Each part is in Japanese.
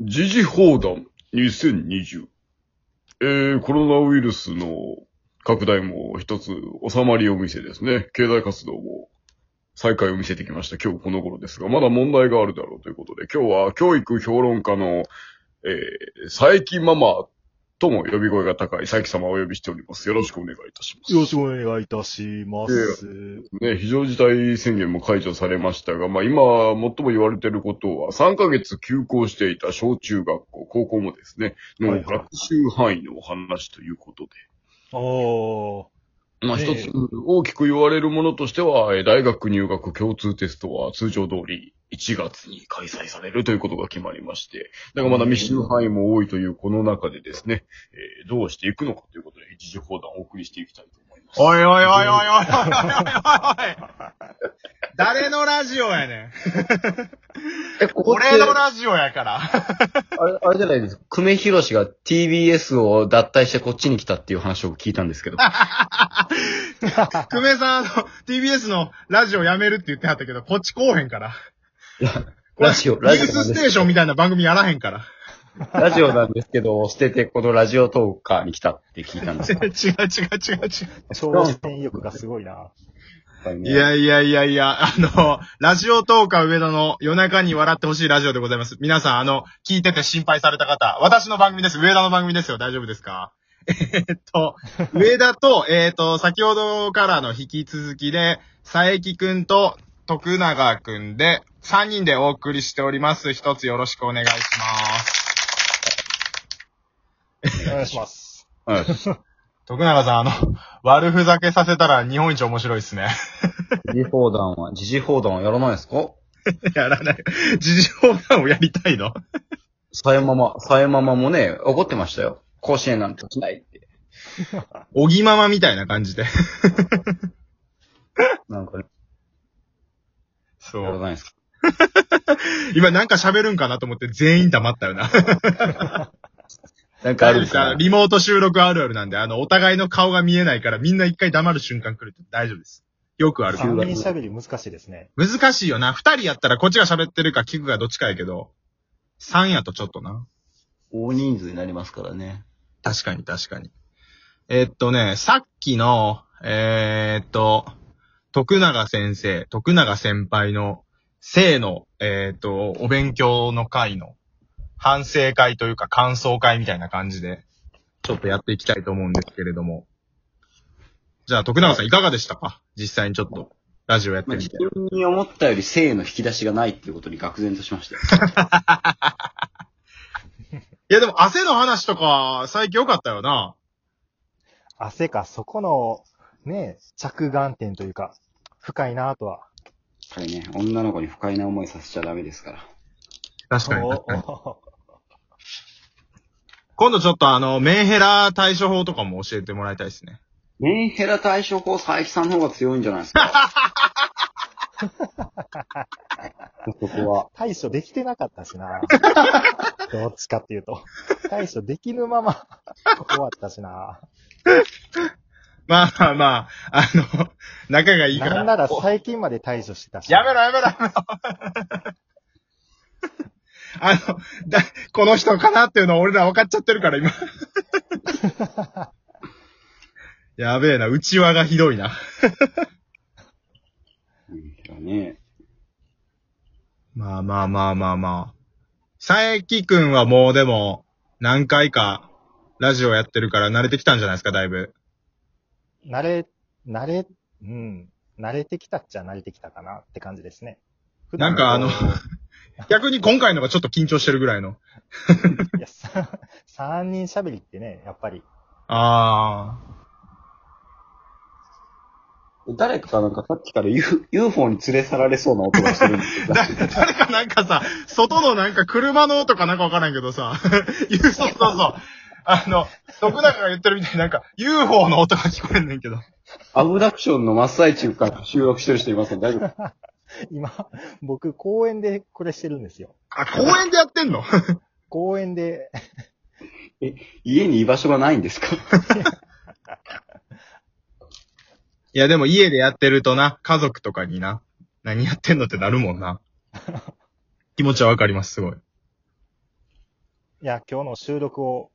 時事放談2020。えー、コロナウイルスの拡大も一つ収まりを見せですね、経済活動も再開を見せてきました今日この頃ですが、まだ問題があるだろうということで、今日は教育評論家の、えー、佐伯ママとも呼び声が高い佐伯様をお呼びしております。よろしくお願いいたします。よろしくお願いいたします。ね、非常事態宣言も解除されましたが、まあ今、最も言われていることは、3ヶ月休校していた小中学校、高校もですね、のはいはい学習範囲のお話ということで。おー。まあねえ一つ大きく言われるものとしては、えー大学入学共通テストは通常通り1月に開催されるということが決まりまして、だからまだ未知の範囲も多いというこの中でですね、えーどうしていくのかということで、一時放談をお送りしていきたいと思います。おいおいおいおいおいおいおいおい誰のラジオやねん。え、ここ、俺のラジオやから。あれ、あれじゃないですか。久米宏が TBS を脱退してこっちに来たっていう話を聞いたんですけど。久米さん、あの、TBS のラジオやめるって言ってはったけど、こっち来おへんから。ラジオ、ラジオニュースステーションみたいな番組やらへんから。ラジオなんですけど、捨ててこのラジオトーカーに来たって聞いたんです違う 違う違う違う違う。挑戦意欲がすごいな。いやいやいやいや、あの、ラジオトーカー上田の夜中に笑ってほしいラジオでございます。皆さん、あの、聞いてて心配された方、私の番組です。上田の番組ですよ。大丈夫ですか？えーっと、上田と、えーっと、先ほどからの引き続きで、佐伯くんと徳永くんで、3人でお送りしております。一つよろしくお願いします。お願いします。はい。徳永さん、あの、悪ふざけさせたら日本一面白いですね。時事放談は、時事放談はやらないですか？やらない。時事放談をやりたいの？さえママ、さえママもね、怒ってましたよ。甲子園なんてしないって。おぎままみたいな感じで。なんかね、そう。やらないですか？今なんか喋るんかなと思って全員黙ったよな。なんかあるんですかあリモート収録あるあるなんで、あの、お互いの顔が見えないからみんな一回黙る瞬間来ると大丈夫です。よくある。三人喋り難しいですね。難しいよな。二人やったらこっちが喋ってるか聞くかどっちかやけど、三やとちょっとな。大人数になりますからね。確かに確かに。えーっとね、さっきの、えーっと、徳永先生、徳永先輩の性の、えーっと、お勉強の会の反省会というか感想会みたいな感じで、ちょっとやっていきたいと思うんですけれども。じゃあ、徳永さんいかがでしたか？実際にちょっと、ラジオやってまあ、みて。自分に思ったより性の引き出しがないっていうことに愕然としましたよ。いや、でも汗の話とか、最近良かったよな。汗か、そこの、ね、着眼点というか、深いなとは。やっぱりね、女の子に不快な思いさせちゃダメですから。確かに確かに。お今度ちょっとあの、メンヘラ対処法とかも教えてもらいたいですね。メンヘラ対処法、佐伯さんの方が強いんじゃないですか。そこは。対処できてなかったしな。どっちかっていうと。対処できぬまま終わったしな。まあまあまあ、あの、仲がいいから。なんなら最近まで対処してたし。やめろやめろやめろ。あの、だ、この人かなっていうのは俺ら分かっちゃってるから今。やべえな、内輪がひどいな。メンヘラね。まあまあまあまあまあ。佐伯くんはもうでも、何回か、ラジオやってるから慣れてきたんじゃないですか、だいぶ。慣れ、慣れ、うん。慣れてきたっちゃ慣れてきたかなって感じですね。なんかあのこ逆に今回のがちょっと緊張してるぐらいの。ういや、さ三人喋りってね、やっぱり。あ誰かがなんかさっきから U- UFO に連れ去られそうな音がしてるんですけど。だ、誰かなんかさ、外のなんか車の音かなんかわからんけどさ、そうそうそう。あの、徳永が言ってるみたいになんか UFO の音が聞こえんねんけど。アブダクションの真っ最中から収録してる人いません大丈夫？今、僕、公園でこれしてるんですよ。あ、公園でやってんの？公園で、家に居場所がないんですか？いやでも家でやってるとな、家族とかにな、何やってんのってなるもんな。気持ちはわかります、すごい。いや、今日の収録を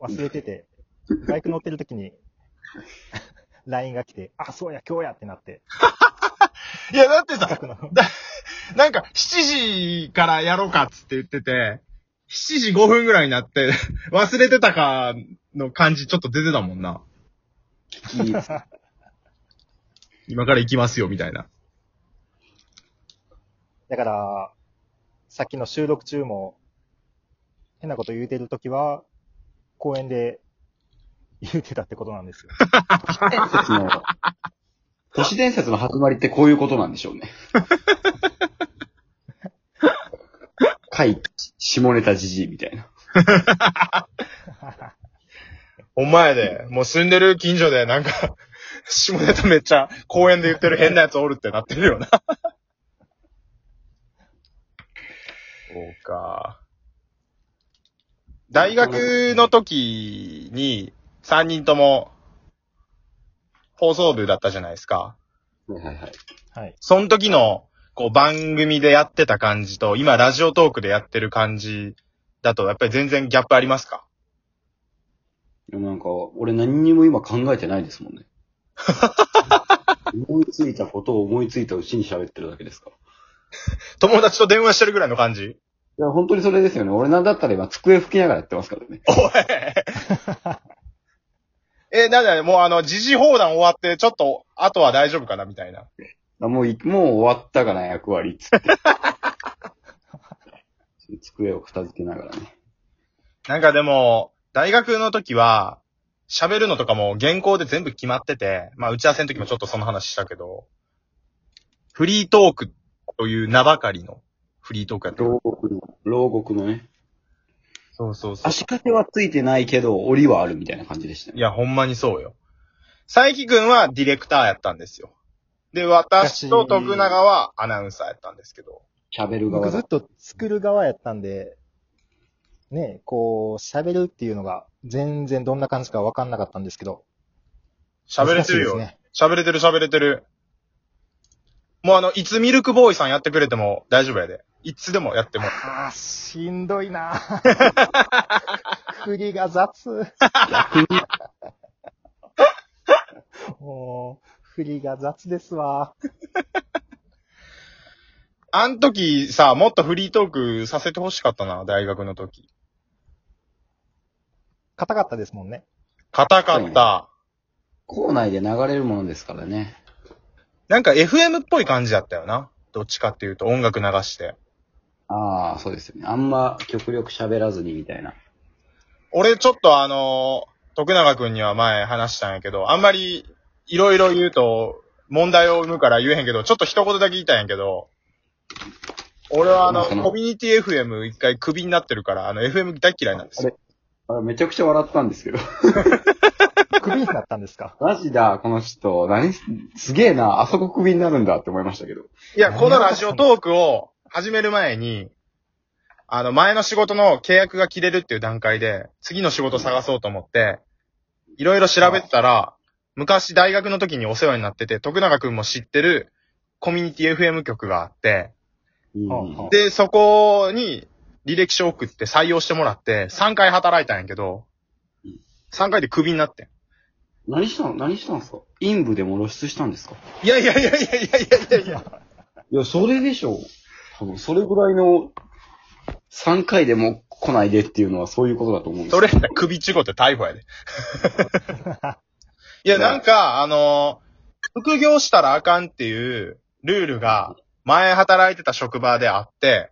忘れてて、バイク乗ってる時に、LINE が来て、あ、そうや、今日やってなって、いや、だってさ、近くの、なんか、7時からやろうかっつって言ってて、7時5分ぐらいになって、忘れてたかの感じちょっと出てたもんな。今から行きますよ、みたいな。だから、さっきの収録中も、変なこと言うてる時は、公園で言うてたってことなんですよ。都市伝説の、始まりってこういうことなんでしょうね。怪下ネタじじいみたいな。お前で、もう住んでる近所でなんか、下ネタめっちゃ公園で言ってる変なやつおるってなってるよな。そうか。大学の時に3人とも放送部だったじゃないですか。はいはいはい。はい。その時のこう番組でやってた感じと今ラジオトークでやってる感じだとやっぱり全然ギャップありますか？でもなんか、俺何にも今考えてないですもんね。思いついたことを思いついたうちに喋ってるだけですから。友達と電話してるぐらいの感じ？いや、本当にそれですよね。俺なんだったら今机拭きながらやってますからね。おいえ、なんだよ、もうあの、時事放談終わって、ちょっと、あとは大丈夫かなみたいな。あもうい、もう終わったかな、役割っつって。机を片付けながらね。なんかでも、大学の時は、喋るのとかも原稿で全部決まってて、まあ打ち合わせの時もちょっとその話したけど、フリートークという名ばかりのフリートークやった。牢獄の、牢獄のね。そうそうそう。足掛けはついてないけど、檻はあるみたいな感じでしたね。いや、ほんまにそうよ。佐伯くんはディレクターやったんですよ。で、私と徳永はアナウンサーやったんですけど。喋る側だ僕ずっ。と作る側やったんで、ね、こう、喋るっていうのが全然どんな感じかわかんなかったんですけど。喋れてるよ。難しいですね。喋れてる喋れてる。もうあの、いつミルクボーイさんやってくれても大丈夫やで。いつでもやっても。ああ、しんどいな 振りが雑。もう、振りが雑ですわ。あん時さ、もっとフリートークさせてほしかったな、大学の時。硬かったですもんね。硬かった。校内で流れるものですからね。なんか FM っぽい感じだったよな。どっちかっていうと音楽流して。ああ、そうですよね。あんま極力喋らずにみたいな。俺ちょっとあのー徳永くんには前話したんやけど、あんまりいろいろ言うと問題を生むから言えへんけど、ちょっと一言だけ言いたいんやけど、俺はあの、コミュニティ FM 一回クビになってるから、あの FM 大嫌いなんですよ。あめちゃくちゃ笑ったんですけど。クビになったんですか？マジだ、この人。何す、すげえな。あそこクビになるんだって思いましたけど。いや、このラジオトークを始める前に、あの、前の仕事の契約が切れるっていう段階で、次の仕事探そうと思って、いろいろ調べてたら、昔大学の時にお世話になってて、徳永くんも知ってるコミュニティ FM 局があって、うんで、そこに履歴書送って採用してもらって、3回働いたんやけど、3回でクビになってん。何したの？何したんですか？陰部でも露出したんですか？いやいやいやいやいやいやいやいや。いや、それでしょう。多分、それぐらいの3回でも来ないでっていうのはそういうことだと思うんですそれやったら首ちごって逮捕やで。いや、なんか、あの副業したらあかんっていうルールが前働いてた職場であって、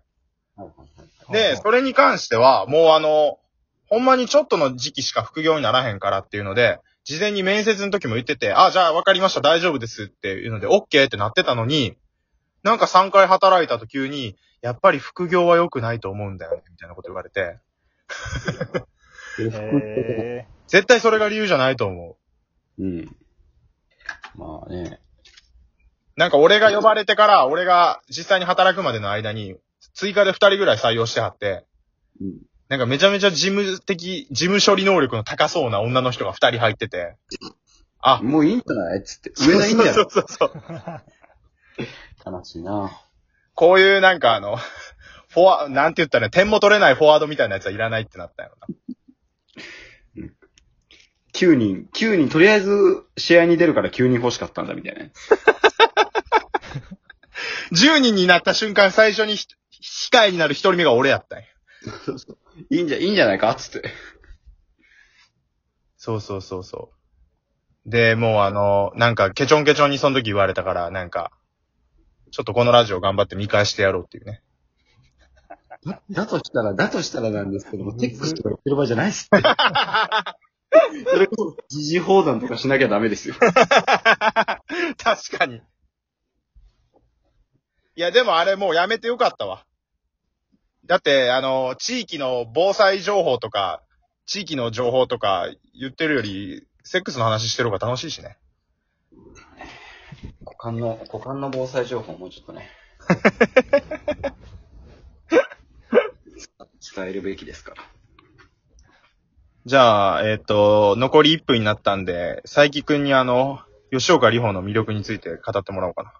で、それに関しては、もうあの、ほんまにちょっとの時期しか副業にならへんからっていうので、事前に面接の時も言ってて、あ、じゃあ分かりました、大丈夫ですっていうので、OK ってなってたのに、なんか3回働いたと急に、やっぱり副業は良くないと思うんだよね、みたいなこと言われて、絶対それが理由じゃないと思う。うん。まあね。なんか俺が呼ばれてから、俺が実際に働くまでの間に、追加で2人ぐらい採用してはって、うん。なんかめちゃめちゃ事務的、事務処理能力の高そうな女の人が2人入ってて、あ、もういいんじゃない？つって。上ないいんじゃなそいうそうそう。悲しいなこういうなんかあの、フォワ、なんて言ったらね、点も取れないフォワードみたいなやつはいらないってなったよな。9人、9人、とりあえず試合に出るから9人欲しかったんだみたいな。10人になった瞬間最初にひ控えになる1人目が俺やったんや。そうそう。いいんじゃ、いいんじゃないかつって。そうそうそうそう。で、もうあの、なんか、ケチョンケチョンにその時言われたから、なんか、ちょっとこのラジオ頑張って見返してやろうっていうね。だだとしたら、だとしたらなんですけども、テックスとか言ってる場合じゃないっすって。それこそ、時事放談とかしなきゃダメですよ。確かに。いや、でもあれもうやめてよかったわ。だって、あの、地域の防災情報とか、地域の情報とか言ってるより、セックスの話してる方が楽しいしね。股間の、股間の防災情報もうちょっとね。伝えるべきですから。じゃあ、えっ、と、残り1分になったんで、佐伯くんにあの、吉岡里帆の魅力について語ってもらおうかな。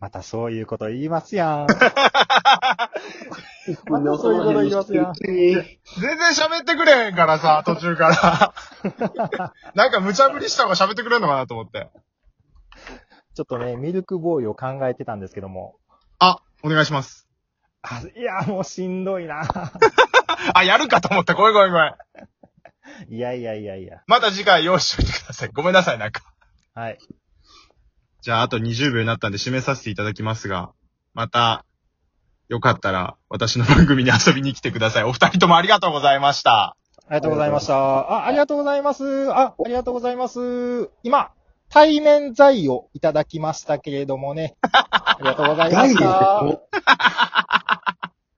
またそういうこと言いますやん。またそういうこと言いますよ全然喋ってくれへんからさ、途中から。なんか無茶ぶりした方が喋ってくれんのかなと思って。ちょっとね、ミルクボーイを考えてたんですけども。あ、お願いします。あ、いや、もうしんどいな。あ、やるかと思った。ごめんごめんごめん。いやいやいやいや。また次回用意しといてください。ごめんなさい、なんか。はい。じゃあ、あと20秒になったんで締めさせていただきますが、また、よかったら、私の番組に遊びに来てください。お二人ともありがとうございました。ありがとうございました。あ、ありがとうございます。あ、ありがとうございます。今、対面材をいただきましたけれどもね。ありがとうございます。